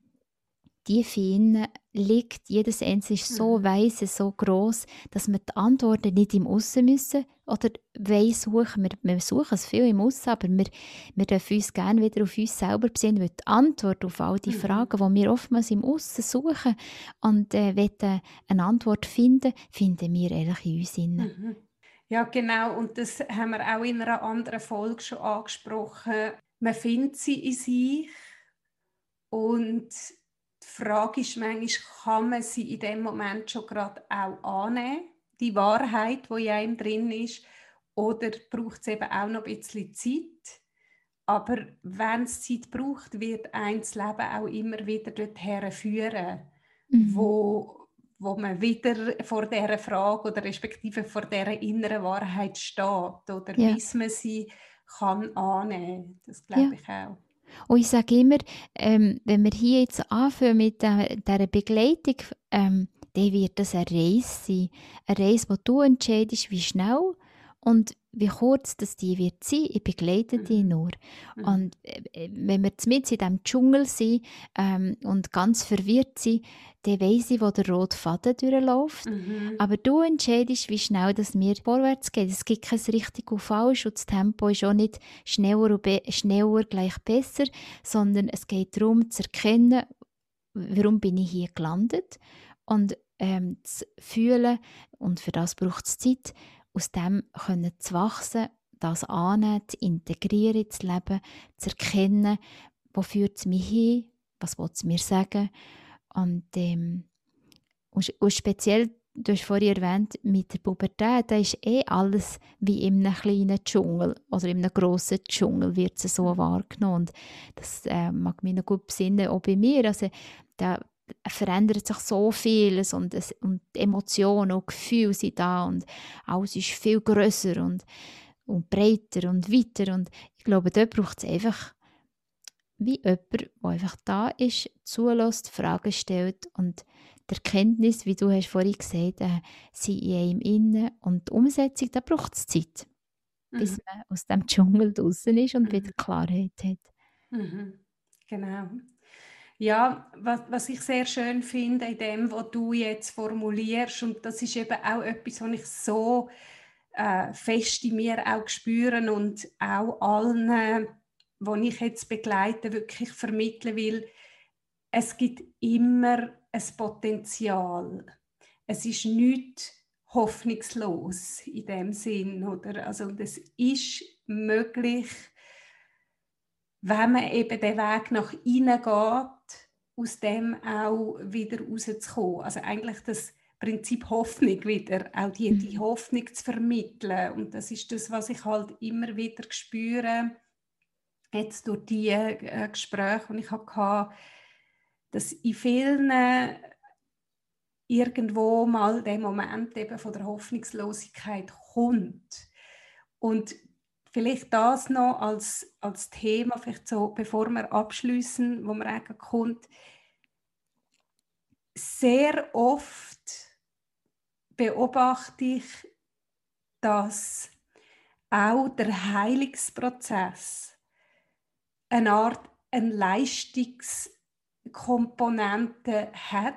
tief innen liegt. Jedes Einzelne ist so mhm. weise, so groß, dass wir die Antworten nicht im Aussen müssen oder wollen suchen. Wir, wir suchen es viel im Aussen, aber wir, wir dürfen uns gerne wieder auf uns selber besinnen, weil die Antwort auf all die mhm. Fragen, die wir oftmals im Aussen suchen und äh, wollen eine Antwort finden, finden wir eigentlich in uns innen. Mhm. Ja, genau. Und das haben wir auch in einer anderen Folge schon angesprochen. Man findet sie in sich und die Frage ist manchmal, kann man sie in dem Moment schon gerade auch annehmen, die Wahrheit, die in einem drin ist, oder braucht es eben auch noch ein bisschen Zeit? Aber wenn es Zeit braucht, wird ein das Leben auch immer wieder dorthin führen, mhm. wo, wo man wieder vor dieser Frage oder respektive vor dieser inneren Wahrheit steht oder ja. bis man sie kann annehmen. Das glaube ja. ich auch. Und ich sage immer, ähm, wenn wir hier jetzt anfangen mit der, dieser Begleitung, ähm, dann wird das eine Reise sein. Eine Reise, wo du entscheidest, wie schnell und wie kurz das die wird sein. Ich begleite die mhm. nur. Mhm. Und äh, wenn wir mit in diesem Dschungel sind ähm, und ganz verwirrt sind, dann weiss ich, wo der rote Faden durchläuft. Mhm. Aber du entscheidest, wie schnell das mir vorwärts geht. Es gibt kein richtig und falsch und das Tempo ist auch nicht schneller, und schneller gleich besser, sondern es geht darum zu erkennen, warum bin ich hier gelandet und ähm, zu fühlen und für das braucht es Zeit, aus dem können zu wachsen, das annehmen, zu integrieren ins Leben, zu erkennen, wo führt es mich hin, was will es mir sagen und, ähm, und, und speziell, du hast vorhin erwähnt, mit der Pubertät, da ist eh alles wie in einem kleinen Dschungel oder in einem grossen Dschungel wird es so wahrgenommen. Und das äh, mag mich noch gut besinnen, auch bei mir. Also, da verändert sich so vieles und, es, und Emotionen und Gefühle sind da und alles ist viel größer und, und breiter und weiter und ich glaube, dort braucht es einfach wie jemand, der einfach da ist, zulässt, Fragen stellt und die Erkenntnis, wie du hast vorhin gesagt hast, äh, sind in einem innen und die Umsetzung, da braucht es Zeit, mhm. bis man aus dem Dschungel draußen ist und mhm. wieder Klarheit hat. Mhm. Genau. Ja, was, was ich sehr schön finde in dem, was du jetzt formulierst, und das ist eben auch etwas, was ich so äh, fest in mir auch spüren und auch allen, die ich jetzt begleite, wirklich vermitteln will, es gibt immer ein Potenzial. Es ist nicht hoffnungslos in dem Sinn, oder? Also das ist möglich, wenn man eben den Weg nach innen geht, aus dem auch wieder rauszukommen. Also eigentlich das Prinzip Hoffnung wieder, auch die, die mhm. Hoffnung zu vermitteln. Und das ist das, was ich halt immer wieder spüre, jetzt durch die äh, Gespräche, die ich hatte, dass in vielen irgendwo mal der Moment eben von der Hoffnungslosigkeit kommt. Und vielleicht das noch als, als Thema, vielleicht so, bevor wir abschließen, wo man eigentlich kommt, sehr oft beobachte ich, dass auch der Heilungsprozess eine Art ein Leistungs Komponente hat,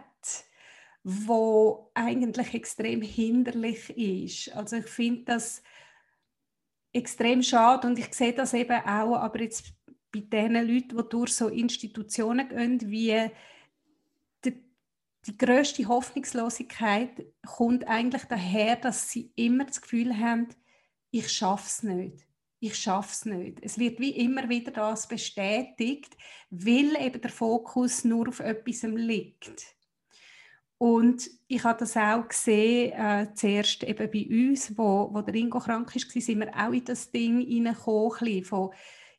wo eigentlich extrem hinderlich ist. Also ich finde das extrem schade und ich sehe das eben auch, aber jetzt bei den Leuten, die durch so Institutionen gehen, wie die, die größte Hoffnungslosigkeit kommt eigentlich daher, dass sie immer das Gefühl haben, ich schaffe es nicht ich schaffe es nicht. Es wird wie immer wieder das bestätigt, weil eben der Fokus nur auf etwas liegt. Und ich habe das auch gesehen, äh, zuerst eben bei uns, wo, wo der Ingo krank war, sind wir auch in das Ding hineingekommen, von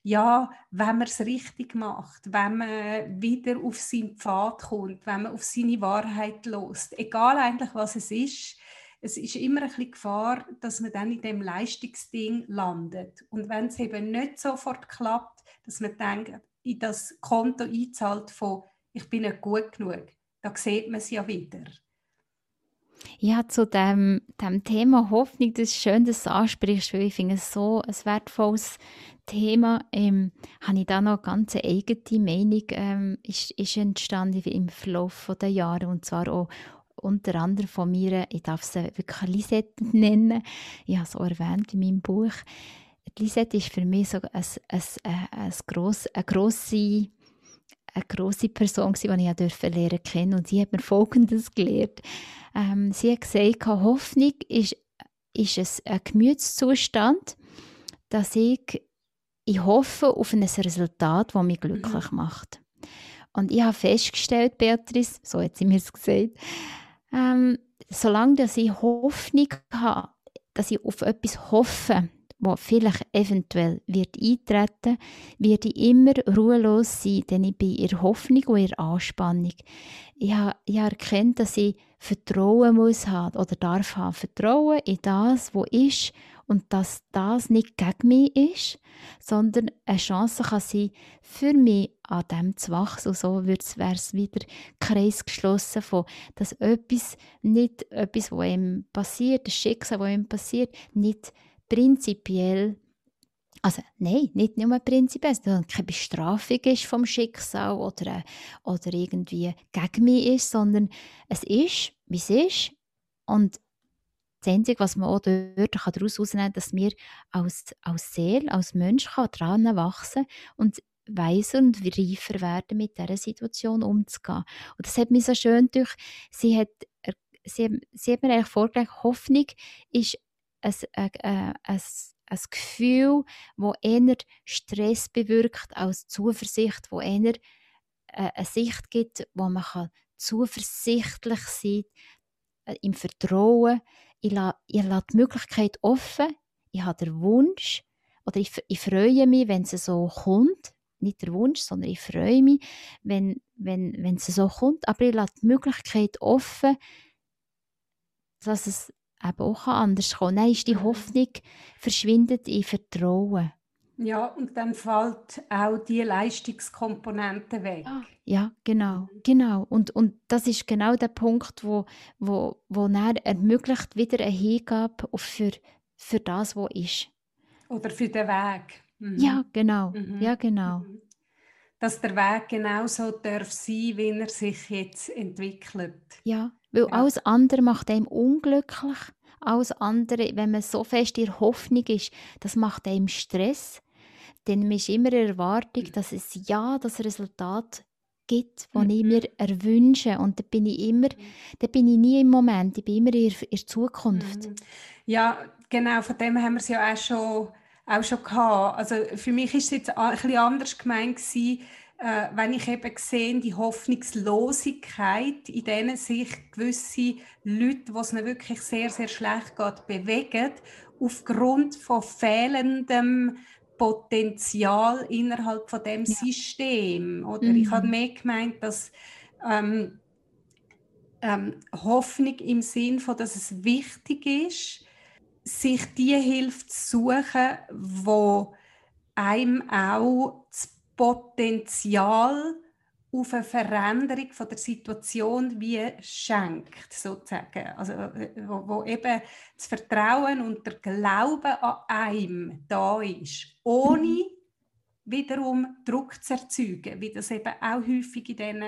ja, wenn man es richtig macht, wenn man wieder auf seinen Pfad kommt, wenn man auf seine Wahrheit lost, egal eigentlich was es ist, es ist immer ein bisschen Gefahr, dass man dann in dem Leistungsding landet. Und wenn es eben nicht sofort klappt, dass man denkt, in das Konto einzahlt von ich bin nicht gut genug, da sieht man es ja wieder. Ja, zu dem, dem Thema Hoffnung, das ist schön, dass du ansprichst, weil ich finde es so ein wertvolles Thema. Ähm, habe ich da noch eine ganz eigene Meinung ähm, ist, ist entstanden im Verlauf der Jahre und zwar auch unter anderem von mir, ich darf sie wirklich Lisette nennen, ich habe es auch erwähnt in meinem Buch. Lisette ist für mich so ein, ein, ein, ein gross, eine grosse eine grosse Person, die ich durfte lernen kennen und sie hat mir Folgendes gelehrt. Ähm, sie hat gesagt, Hoffnung ist, ist ein, ein Gemütszustand, dass ich, ich hoffe auf ein Resultat, das mich glücklich mhm. macht. Und ich habe festgestellt, Beatrice, so hat sie mir es gesagt, ähm, solange dass ich Hoffnung habe, dass ich auf etwas hoffe, was vielleicht eventuell wird eintreten, werde ich immer ruhelos sein, denn ich bin in Hoffnung und in Anspannung. Ich habe, ich habe erkannt, dass ich Vertrauen muss haben oder darf haben. Vertrauen in das, was ist und dass das nicht gegen mich ist, sondern eine Chance kann sein, für mich an dem zu wachsen. So wäre es wieder Kreis geschlossen von, dass etwas nicht, etwas, was ihm passiert, das Schicksal, was ihm passiert, nicht prinzipiell also nein, nicht nur prinzipiell, sondern keine Bestrafung ist vom Schicksal oder, oder irgendwie gegen mich ist, sondern es ist, wie es ist. Und das Einzige, was man auch dort daraus herausnehmen kann, dass wir als, als Seele, als Mensch daran wachsen und weiser und reifer werden, mit dieser Situation umzugehen. Und das hat mich so schön durch. Sie hat, sie, sie hat mir eigentlich vorgelegt, Hoffnung ist ein, ein, ein, ein, ein Gefühl, das eher Stress bewirkt als Zuversicht, wo eher äh, eine Sicht gibt, wo man kann zuversichtlich sein kann, äh, im Vertrauen, ich lasse, ich lasse die Möglichkeit offen, ich habe den Wunsch, oder ich, ich freue mich, wenn es so kommt, nicht der Wunsch, sondern ich freue mich, wenn, wenn, wenn es so kommt, aber ich lasse die Möglichkeit offen, dass es eben auch anders kommen kann. Nein, ist die mhm. Hoffnung verschwindet in Vertrauen. Ja, und dann fällt auch die Leistungskomponente weg. Ja, ja genau, mhm. genau. Und, und das ist genau der Punkt, wo, wo, wo er ermöglicht wieder eine Hingabe für, für das, was ist. Oder für den Weg. Mhm. Ja, genau. Mhm. Ja, genau. Mhm. Dass der Weg genauso darf sein, wie er sich jetzt entwickelt. Ja, weil ja. alles andere macht einem unglücklich. Alles andere, wenn man so fest in Hoffnung ist, das macht einem Stress dann ist immer eine Erwartung, mhm. dass es ja das Resultat gibt, das mhm. ich mir erwünsche. Und da bin ich immer, mhm. da bin ich nie im Moment, ich bin immer in der Zukunft. Mhm. Ja, genau, von dem haben wir es ja auch schon, auch schon gehabt. Also für mich ist es jetzt ein bisschen anders gemeint gewesen, äh, wenn ich eben sehe, die Hoffnungslosigkeit, in denen sich gewisse Leute, was es wirklich sehr, sehr schlecht geht, bewegen, aufgrund von fehlendem Potenzial innerhalb von dem ja. System. Oder mhm. ich habe mehr gemeint, dass ähm, ähm, Hoffnung im Sinn von, dass es wichtig ist, sich die Hilfe zu suchen, wo einem auch das Potenzial auf eine Veränderung von der Situation wie schenkt, sozusagen. Also, wo, wo, eben das Vertrauen und der Glaube an einem da ist, ohne wiederum Druck zu erzeugen, wie das eben auch häufig in diesen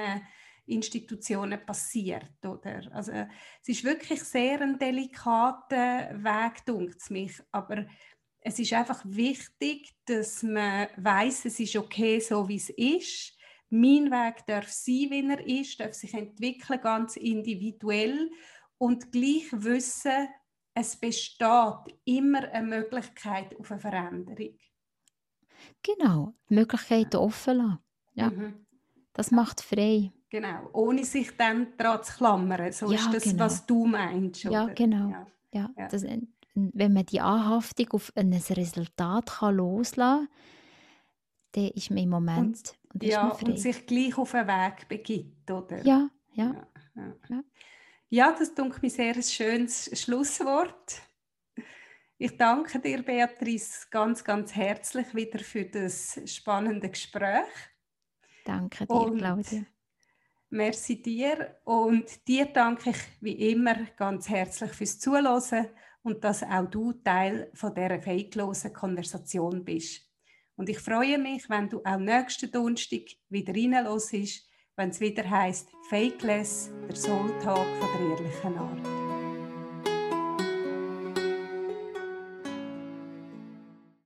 Institutionen passiert. Oder? Also, es ist wirklich sehr ein delikater Weg, denkt es mich, aber es ist einfach wichtig, dass man weiß, es ist okay, so wie es ist mein Weg darf sein, wie er ist, darf sich entwickeln, ganz individuell und gleich wissen, es besteht immer eine Möglichkeit auf eine Veränderung. Genau, Möglichkeiten offen lassen. Ja. Mhm. Das macht frei. Genau, ohne sich dann daran zu klammern. So ja, ist das, genau. was du meinst. Oder? Ja, genau. Ja. Ja, ja. Das, wenn man die Anhaftung auf ein Resultat kann loslassen kann, dann ist man im Moment und, und ja, und sich gleich auf einen Weg begibt, oder? Ja, ja. Ja, ja. ja das ist mir sehr ein schönes Schlusswort. Ich danke dir, Beatrice, ganz, ganz herzlich wieder für das spannende Gespräch. Danke dir, und Claudia. Merci dir und dir danke ich wie immer ganz herzlich fürs Zuhören und dass auch du Teil von dieser fakelosen Konversation bist. Und ich freue mich, wenn du auch nächsten Donnerstag wieder reinlässt, wenn es wieder heißt Fakeless, der Soul Talk von der ehrlichen Art.